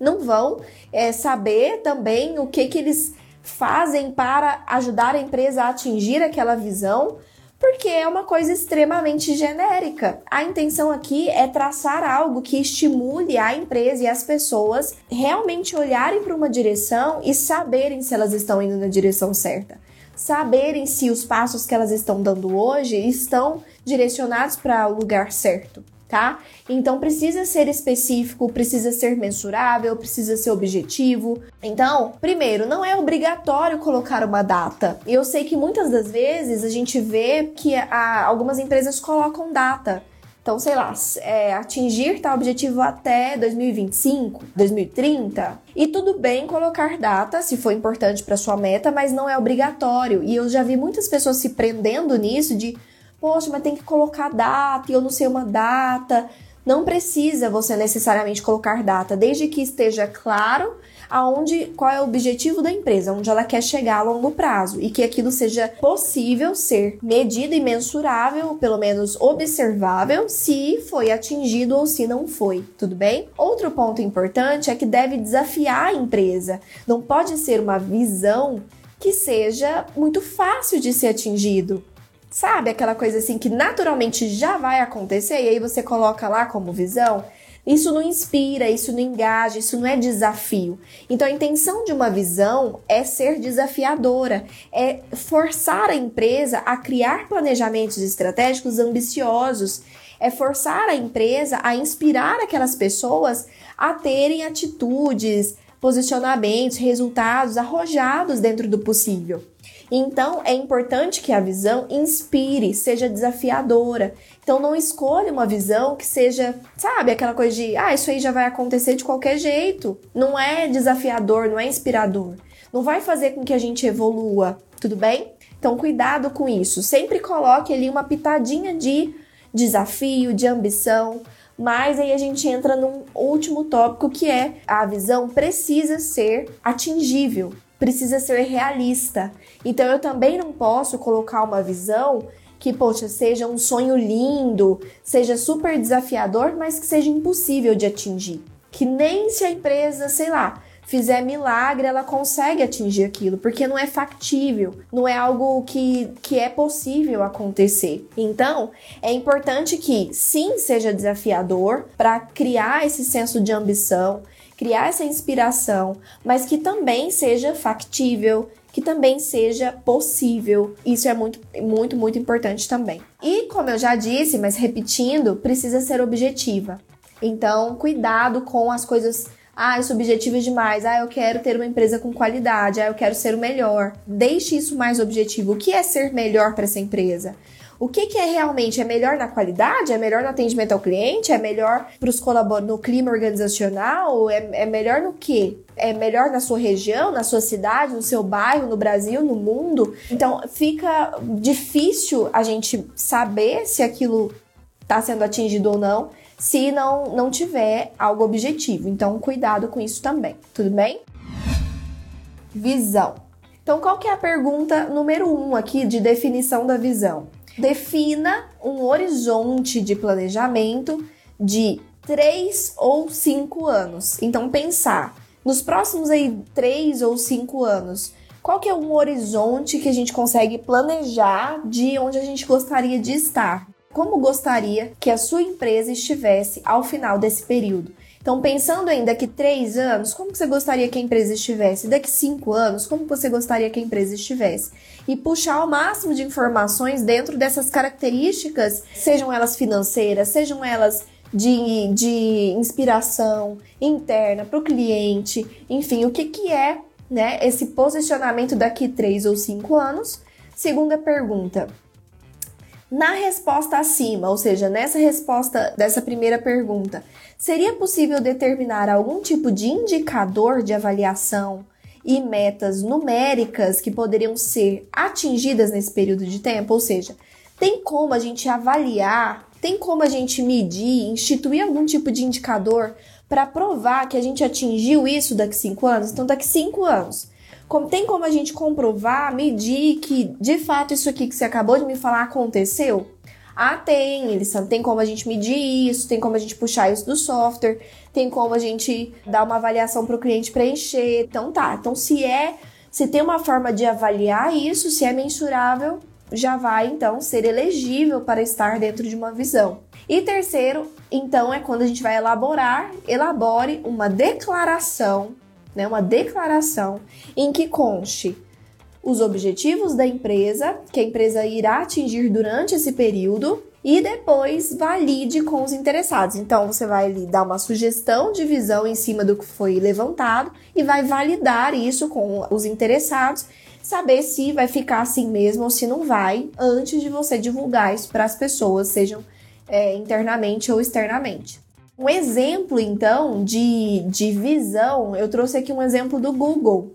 não vão é, saber também o que, que eles fazem para ajudar a empresa a atingir aquela visão porque é uma coisa extremamente genérica. A intenção aqui é traçar algo que estimule a empresa e as pessoas realmente olharem para uma direção e saberem se elas estão indo na direção certa. Saberem se os passos que elas estão dando hoje estão direcionados para o lugar certo tá? Então precisa ser específico, precisa ser mensurável, precisa ser objetivo. Então, primeiro, não é obrigatório colocar uma data. Eu sei que muitas das vezes a gente vê que a, algumas empresas colocam data. Então, sei lá, é, atingir tal objetivo até 2025, 2030. E tudo bem colocar data, se for importante para sua meta, mas não é obrigatório. E eu já vi muitas pessoas se prendendo nisso de poxa, mas tem que colocar data e eu não sei uma data. Não precisa você necessariamente colocar data, desde que esteja claro aonde qual é o objetivo da empresa, onde ela quer chegar a longo prazo e que aquilo seja possível ser medido e mensurável, pelo menos observável, se foi atingido ou se não foi, tudo bem? Outro ponto importante é que deve desafiar a empresa. Não pode ser uma visão que seja muito fácil de ser atingido. Sabe aquela coisa assim que naturalmente já vai acontecer e aí você coloca lá como visão? Isso não inspira, isso não engaja, isso não é desafio. Então a intenção de uma visão é ser desafiadora, é forçar a empresa a criar planejamentos estratégicos ambiciosos, é forçar a empresa a inspirar aquelas pessoas a terem atitudes, posicionamentos, resultados arrojados dentro do possível. Então, é importante que a visão inspire, seja desafiadora. Então, não escolha uma visão que seja, sabe, aquela coisa de, ah, isso aí já vai acontecer de qualquer jeito. Não é desafiador, não é inspirador. Não vai fazer com que a gente evolua, tudo bem? Então, cuidado com isso. Sempre coloque ali uma pitadinha de desafio, de ambição. Mas aí a gente entra num último tópico que é a visão precisa ser atingível precisa ser realista. Então eu também não posso colocar uma visão que, poxa, seja um sonho lindo, seja super desafiador, mas que seja impossível de atingir. Que nem se a empresa, sei lá, fizer milagre, ela consegue atingir aquilo, porque não é factível, não é algo que, que é possível acontecer. Então, é importante que sim seja desafiador para criar esse senso de ambição, criar essa inspiração, mas que também seja factível, que também seja possível. Isso é muito, muito, muito importante também. E como eu já disse, mas repetindo, precisa ser objetiva. Então, cuidado com as coisas ah, isso é objetivo demais. Ah, eu quero ter uma empresa com qualidade. Ah, eu quero ser o melhor. Deixe isso mais objetivo. O que é ser melhor para essa empresa? O que, que, é realmente? É melhor na qualidade? É melhor no atendimento ao cliente? É melhor para os colaboradores no clima organizacional? É, é melhor no quê? É melhor na sua região, na sua cidade, no seu bairro, no Brasil, no mundo? Então fica difícil a gente saber se aquilo está sendo atingido ou não se não, não tiver algo objetivo. Então, cuidado com isso também, tudo bem? Visão. Então, qual que é a pergunta número um aqui de definição da visão? Defina um horizonte de planejamento de três ou cinco anos. Então, pensar nos próximos aí três ou cinco anos, qual que é um horizonte que a gente consegue planejar de onde a gente gostaria de estar? como gostaria que a sua empresa estivesse ao final desse período. Então, pensando em daqui três anos, como você gostaria que a empresa estivesse? Daqui cinco anos, como você gostaria que a empresa estivesse? E puxar o máximo de informações dentro dessas características, sejam elas financeiras, sejam elas de, de inspiração interna para o cliente, enfim, o que, que é né, esse posicionamento daqui três ou cinco anos? Segunda pergunta, na resposta acima, ou seja, nessa resposta dessa primeira pergunta, seria possível determinar algum tipo de indicador de avaliação e metas numéricas que poderiam ser atingidas nesse período de tempo? Ou seja, tem como a gente avaliar, tem como a gente medir, instituir algum tipo de indicador para provar que a gente atingiu isso daqui cinco anos? Então, daqui cinco anos como, tem como a gente comprovar, medir que de fato isso aqui que você acabou de me falar aconteceu? Ah, tem, eles tem como a gente medir isso, tem como a gente puxar isso do software, tem como a gente dar uma avaliação para o cliente preencher. Então tá. Então se é, se tem uma forma de avaliar isso, se é mensurável, já vai então ser elegível para estar dentro de uma visão. E terceiro, então é quando a gente vai elaborar, elabore uma declaração né, uma declaração em que conste os objetivos da empresa, que a empresa irá atingir durante esse período, e depois valide com os interessados. Então você vai dar uma sugestão de visão em cima do que foi levantado e vai validar isso com os interessados, saber se vai ficar assim mesmo ou se não vai, antes de você divulgar isso para as pessoas, sejam é, internamente ou externamente. Um exemplo, então, de, de visão, eu trouxe aqui um exemplo do Google,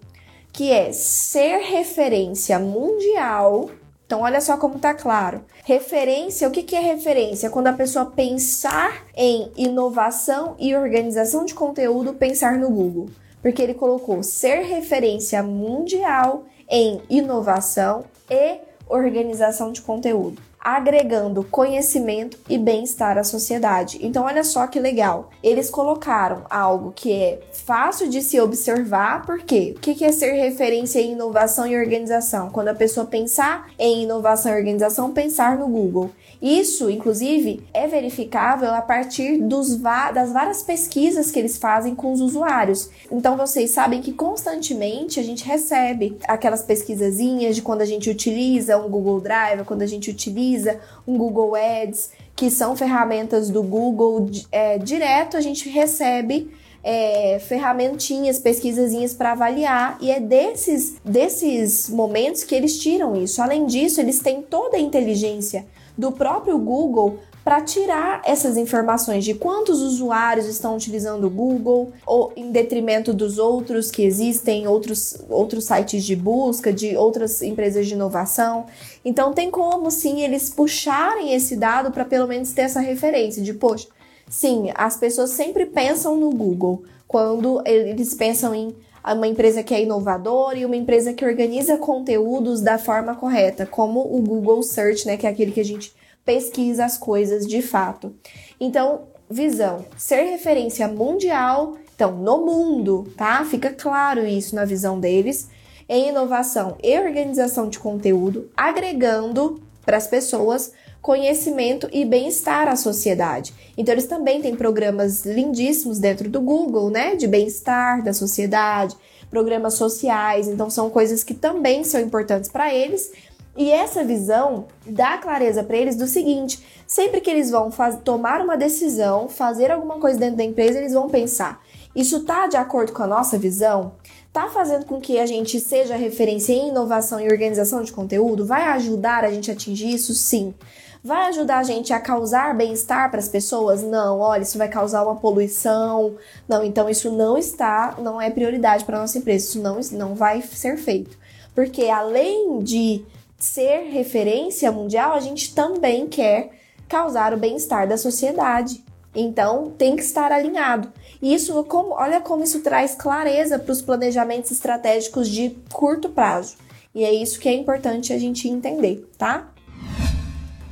que é ser referência mundial. Então, olha só como tá claro. Referência, o que, que é referência? Quando a pessoa pensar em inovação e organização de conteúdo, pensar no Google. Porque ele colocou ser referência mundial em inovação e organização de conteúdo agregando conhecimento e bem-estar à sociedade. Então, olha só que legal. Eles colocaram algo que é fácil de se observar, porque o que é ser referência em inovação e organização? Quando a pessoa pensar em inovação e organização, pensar no Google. Isso, inclusive, é verificável a partir dos das várias pesquisas que eles fazem com os usuários. Então, vocês sabem que constantemente a gente recebe aquelas pesquisazinhas de quando a gente utiliza um Google Drive, quando a gente utiliza um Google Ads, que são ferramentas do Google é, direto, a gente recebe é, ferramentinhas, pesquisazinhas para avaliar, e é desses, desses momentos que eles tiram isso. Além disso, eles têm toda a inteligência do próprio Google para tirar essas informações de quantos usuários estão utilizando o Google ou em detrimento dos outros que existem, outros, outros sites de busca, de outras empresas de inovação. Então tem como sim eles puxarem esse dado para pelo menos ter essa referência de, poxa, sim, as pessoas sempre pensam no Google quando eles pensam em uma empresa que é inovadora e uma empresa que organiza conteúdos da forma correta, como o Google Search, né, que é aquele que a gente pesquisa as coisas de fato. Então, visão, ser referência mundial, então, no mundo, tá? Fica claro isso na visão deles, em inovação e organização de conteúdo, agregando para as pessoas conhecimento e bem-estar à sociedade. Então eles também têm programas lindíssimos dentro do Google, né, de bem-estar da sociedade, programas sociais, então são coisas que também são importantes para eles. E essa visão dá clareza para eles do seguinte: sempre que eles vão tomar uma decisão, fazer alguma coisa dentro da empresa, eles vão pensar: isso está de acordo com a nossa visão? Está fazendo com que a gente seja referência em inovação e organização de conteúdo? Vai ajudar a gente a atingir isso? Sim. Vai ajudar a gente a causar bem-estar para as pessoas? Não, olha, isso vai causar uma poluição. Não, então isso não está, não é prioridade para nossa empresa. Isso não, não vai ser feito. Porque além de ser referência mundial, a gente também quer causar o bem-estar da sociedade. Então, tem que estar alinhado. E isso, como, olha como isso traz clareza para os planejamentos estratégicos de curto prazo. E é isso que é importante a gente entender, tá?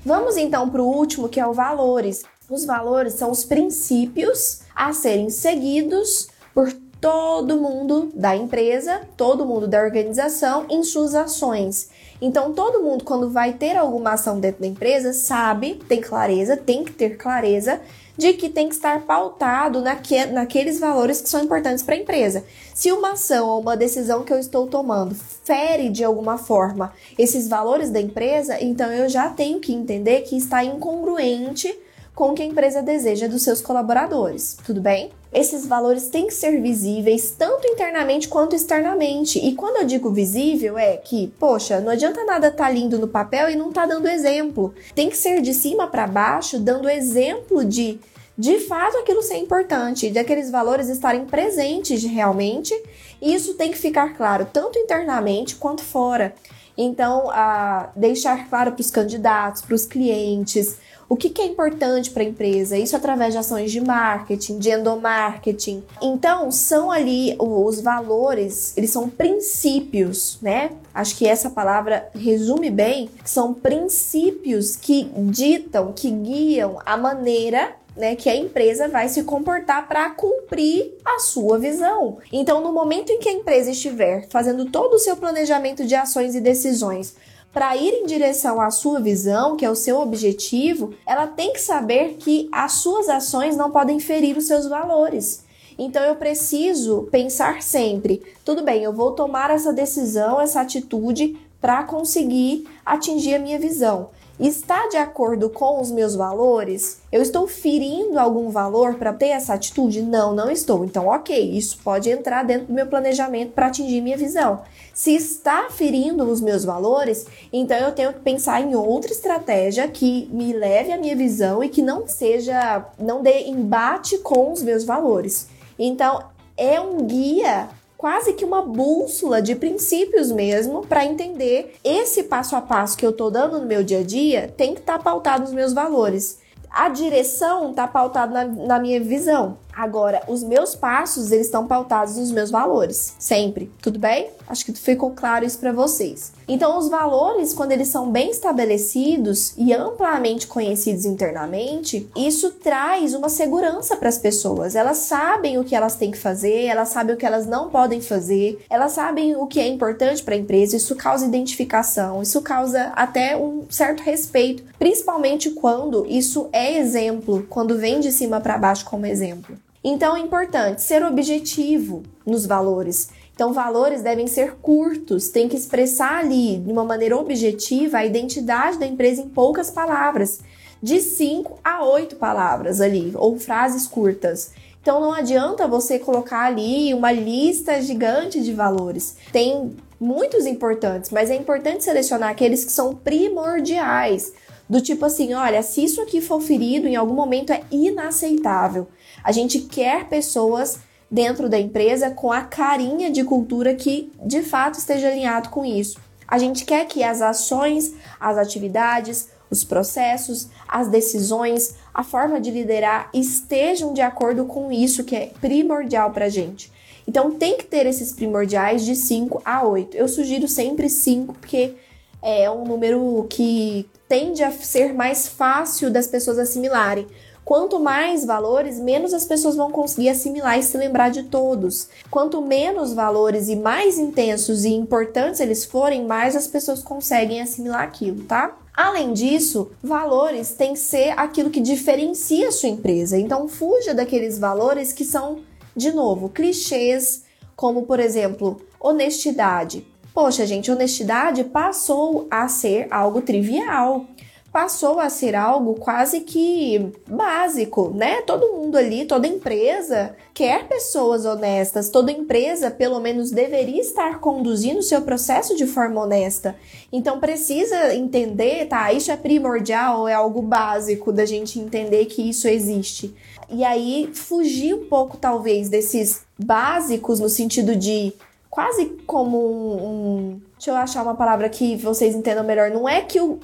Vamos então para o último, que é o valores. Os valores são os princípios a serem seguidos por todo mundo da empresa, todo mundo da organização em suas ações. Então, todo mundo, quando vai ter alguma ação dentro da empresa, sabe, tem clareza, tem que ter clareza de que tem que estar pautado naque, naqueles valores que são importantes para a empresa. Se uma ação ou uma decisão que eu estou tomando fere de alguma forma esses valores da empresa, então eu já tenho que entender que está incongruente com o que a empresa deseja dos seus colaboradores, tudo bem? Esses valores têm que ser visíveis tanto internamente quanto externamente. E quando eu digo visível é que, poxa, não adianta nada estar tá lindo no papel e não tá dando exemplo. Tem que ser de cima para baixo, dando exemplo de de fato aquilo ser importante, de aqueles valores estarem presentes realmente, e isso tem que ficar claro tanto internamente quanto fora. Então, a deixar claro para os candidatos, para os clientes, o que, que é importante para a empresa? Isso através de ações de marketing, de endomarketing. Então, são ali os valores, eles são princípios, né? Acho que essa palavra resume bem, são princípios que ditam, que guiam a maneira né, que a empresa vai se comportar para cumprir a sua visão. Então, no momento em que a empresa estiver fazendo todo o seu planejamento de ações e decisões para ir em direção à sua visão, que é o seu objetivo, ela tem que saber que as suas ações não podem ferir os seus valores. Então eu preciso pensar sempre, tudo bem, eu vou tomar essa decisão, essa atitude para conseguir atingir a minha visão está de acordo com os meus valores? Eu estou ferindo algum valor para ter essa atitude? Não, não estou. Então, ok, isso pode entrar dentro do meu planejamento para atingir minha visão. Se está ferindo os meus valores, então eu tenho que pensar em outra estratégia que me leve à minha visão e que não seja, não dê embate com os meus valores. Então, é um guia quase que uma bússola de princípios mesmo para entender esse passo a passo que eu tô dando no meu dia a dia tem que estar tá pautado nos meus valores. A direção está pautada na, na minha visão. Agora, os meus passos, eles estão pautados nos meus valores, sempre. Tudo bem? Acho que ficou claro isso para vocês. Então, os valores, quando eles são bem estabelecidos e amplamente conhecidos internamente, isso traz uma segurança para as pessoas. Elas sabem o que elas têm que fazer, elas sabem o que elas não podem fazer, elas sabem o que é importante para a empresa. Isso causa identificação, isso causa até um certo respeito, principalmente quando isso é exemplo, quando vem de cima para baixo como exemplo. Então é importante ser objetivo nos valores. Então, valores devem ser curtos, tem que expressar ali de uma maneira objetiva a identidade da empresa em poucas palavras, de 5 a 8 palavras ali, ou frases curtas. Então, não adianta você colocar ali uma lista gigante de valores. Tem muitos importantes, mas é importante selecionar aqueles que são primordiais. Do tipo assim, olha, se isso aqui for ferido em algum momento é inaceitável. A gente quer pessoas dentro da empresa com a carinha de cultura que de fato esteja alinhado com isso. A gente quer que as ações, as atividades, os processos, as decisões, a forma de liderar estejam de acordo com isso que é primordial para a gente. Então tem que ter esses primordiais de 5 a 8. Eu sugiro sempre 5 porque é um número que tende a ser mais fácil das pessoas assimilarem. Quanto mais valores, menos as pessoas vão conseguir assimilar e se lembrar de todos. Quanto menos valores e mais intensos e importantes eles forem, mais as pessoas conseguem assimilar aquilo, tá? Além disso, valores tem que ser aquilo que diferencia a sua empresa. Então, fuja daqueles valores que são, de novo, clichês, como por exemplo, honestidade. Poxa, gente, honestidade passou a ser algo trivial passou a ser algo quase que básico, né? Todo mundo ali, toda empresa quer pessoas honestas, toda empresa pelo menos deveria estar conduzindo o seu processo de forma honesta. Então precisa entender, tá? Isso é primordial, é algo básico da gente entender que isso existe. E aí fugir um pouco talvez desses básicos no sentido de quase como um, um, Deixa eu achar uma palavra que vocês entendam melhor. Não é que o,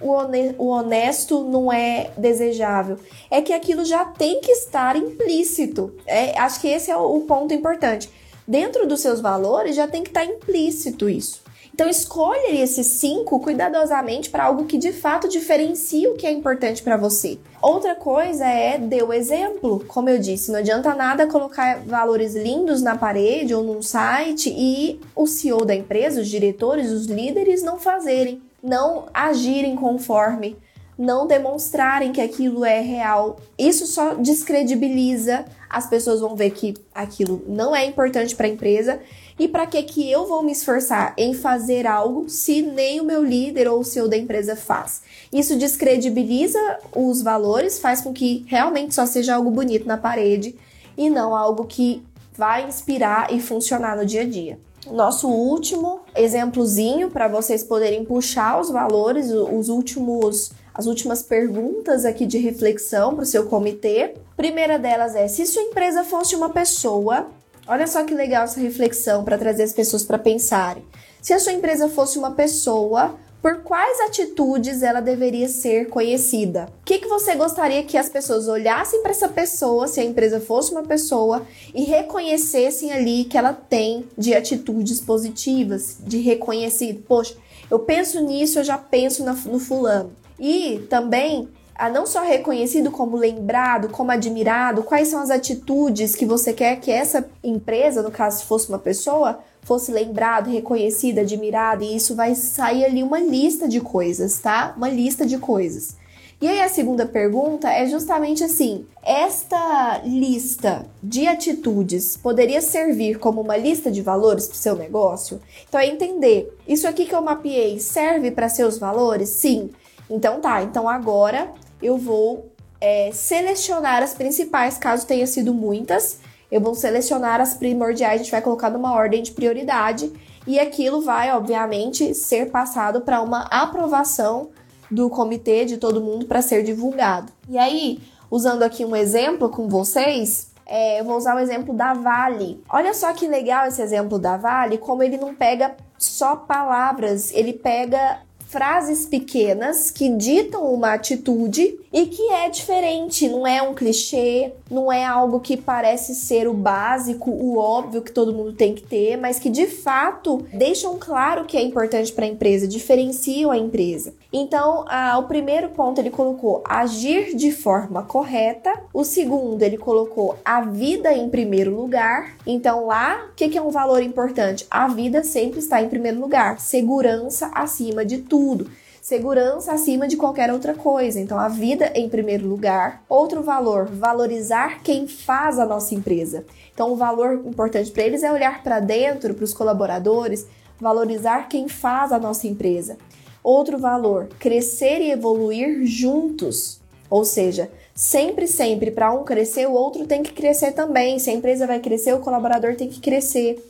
o honesto não é desejável, é que aquilo já tem que estar implícito. É, acho que esse é o, o ponto importante. Dentro dos seus valores já tem que estar implícito isso. Então escolha esses cinco cuidadosamente para algo que de fato diferencie o que é importante para você. Outra coisa é dê o exemplo. Como eu disse, não adianta nada colocar valores lindos na parede ou num site e o CEO da empresa, os diretores, os líderes não fazerem, não agirem conforme não demonstrarem que aquilo é real. Isso só descredibiliza, as pessoas vão ver que aquilo não é importante para a empresa e para que que eu vou me esforçar em fazer algo se nem o meu líder ou o CEO da empresa faz? Isso descredibiliza os valores, faz com que realmente só seja algo bonito na parede e não algo que vai inspirar e funcionar no dia a dia. Nosso último exemplozinho para vocês poderem puxar os valores, os últimos as últimas perguntas aqui de reflexão para o seu comitê. Primeira delas é: se sua empresa fosse uma pessoa, Olha só que legal essa reflexão para trazer as pessoas para pensarem. Se a sua empresa fosse uma pessoa, por quais atitudes ela deveria ser conhecida? O que, que você gostaria que as pessoas olhassem para essa pessoa, se a empresa fosse uma pessoa, e reconhecessem ali que ela tem de atitudes positivas, de reconhecido? Poxa, eu penso nisso, eu já penso no fulano. E também a não só reconhecido como lembrado, como admirado, quais são as atitudes que você quer que essa empresa, no caso se fosse uma pessoa, fosse lembrado, reconhecida, admirada, e isso vai sair ali uma lista de coisas, tá? Uma lista de coisas. E aí a segunda pergunta é justamente assim: esta lista de atitudes poderia servir como uma lista de valores para o seu negócio? Então é entender, isso aqui que eu mapeei serve para seus valores? Sim. Então tá, então agora eu vou é, selecionar as principais, caso tenha sido muitas. Eu vou selecionar as primordiais, a gente vai colocar numa ordem de prioridade e aquilo vai, obviamente, ser passado para uma aprovação do comitê de todo mundo para ser divulgado. E aí, usando aqui um exemplo com vocês, é, eu vou usar o exemplo da Vale. Olha só que legal esse exemplo da Vale, como ele não pega só palavras, ele pega frases pequenas que ditam uma atitude e que é diferente, não é um clichê, não é algo que parece ser o básico, o óbvio que todo mundo tem que ter, mas que de fato deixam claro que é importante para a empresa, diferenciam a empresa. Então, o primeiro ponto ele colocou agir de forma correta, o segundo ele colocou a vida em primeiro lugar. Então, lá, o que, que é um valor importante? A vida sempre está em primeiro lugar, segurança acima de tudo. Segurança acima de qualquer outra coisa. Então, a vida em primeiro lugar. Outro valor, valorizar quem faz a nossa empresa. Então, o valor importante para eles é olhar para dentro, para os colaboradores, valorizar quem faz a nossa empresa. Outro valor, crescer e evoluir juntos. Ou seja, sempre, sempre, para um crescer, o outro tem que crescer também. Se a empresa vai crescer, o colaborador tem que crescer.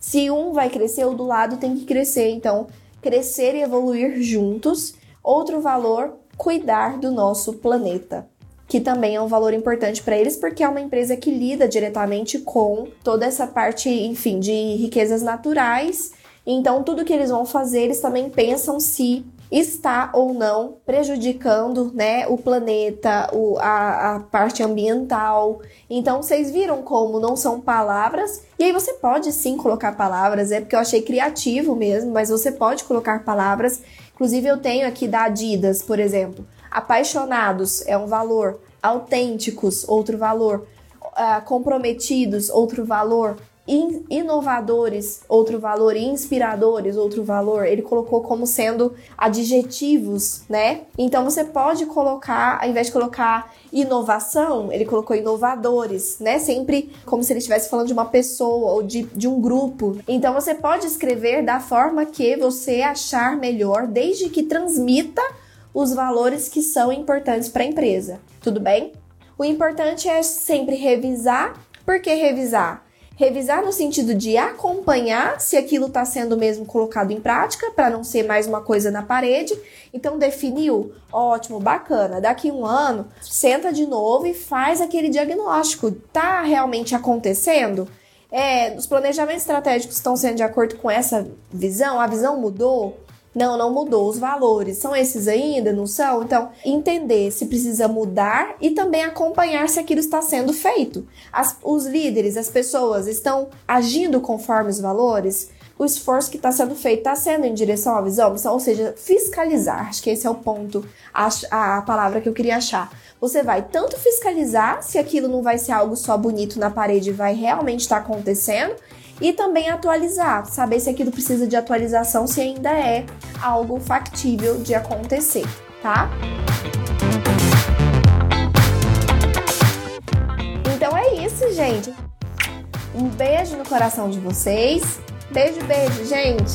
Se um vai crescer, o do lado tem que crescer. Então, crescer e evoluir juntos. Outro valor, cuidar do nosso planeta, que também é um valor importante para eles porque é uma empresa que lida diretamente com toda essa parte, enfim, de riquezas naturais. Então, tudo que eles vão fazer, eles também pensam se está ou não prejudicando né, o planeta, o, a, a parte ambiental. Então, vocês viram como não são palavras, e aí você pode sim colocar palavras, é porque eu achei criativo mesmo, mas você pode colocar palavras. Inclusive, eu tenho aqui da Adidas, por exemplo. Apaixonados é um valor, autênticos, outro valor, uh, comprometidos, outro valor, inovadores, outro valor, inspiradores, outro valor. Ele colocou como sendo adjetivos, né? Então você pode colocar, ao invés de colocar inovação, ele colocou inovadores, né? Sempre como se ele estivesse falando de uma pessoa ou de, de um grupo. Então você pode escrever da forma que você achar melhor, desde que transmita os valores que são importantes para a empresa. Tudo bem? O importante é sempre revisar. Por que revisar? Revisar no sentido de acompanhar se aquilo está sendo mesmo colocado em prática, para não ser mais uma coisa na parede. Então, definiu? Ótimo, bacana. Daqui um ano, senta de novo e faz aquele diagnóstico. Tá realmente acontecendo? É, os planejamentos estratégicos estão sendo de acordo com essa visão? A visão mudou? Não, não mudou. Os valores são esses ainda? Não são? Então, entender se precisa mudar e também acompanhar se aquilo está sendo feito. As, os líderes, as pessoas estão agindo conforme os valores? O esforço que está sendo feito está sendo em direção à visão? Ou seja, fiscalizar. Acho que esse é o ponto, a, a palavra que eu queria achar. Você vai tanto fiscalizar se aquilo não vai ser algo só bonito na parede, vai realmente estar tá acontecendo e também atualizar, saber se aquilo precisa de atualização, se ainda é algo factível de acontecer, tá? Então é isso, gente. Um beijo no coração de vocês. Beijo, beijo, gente.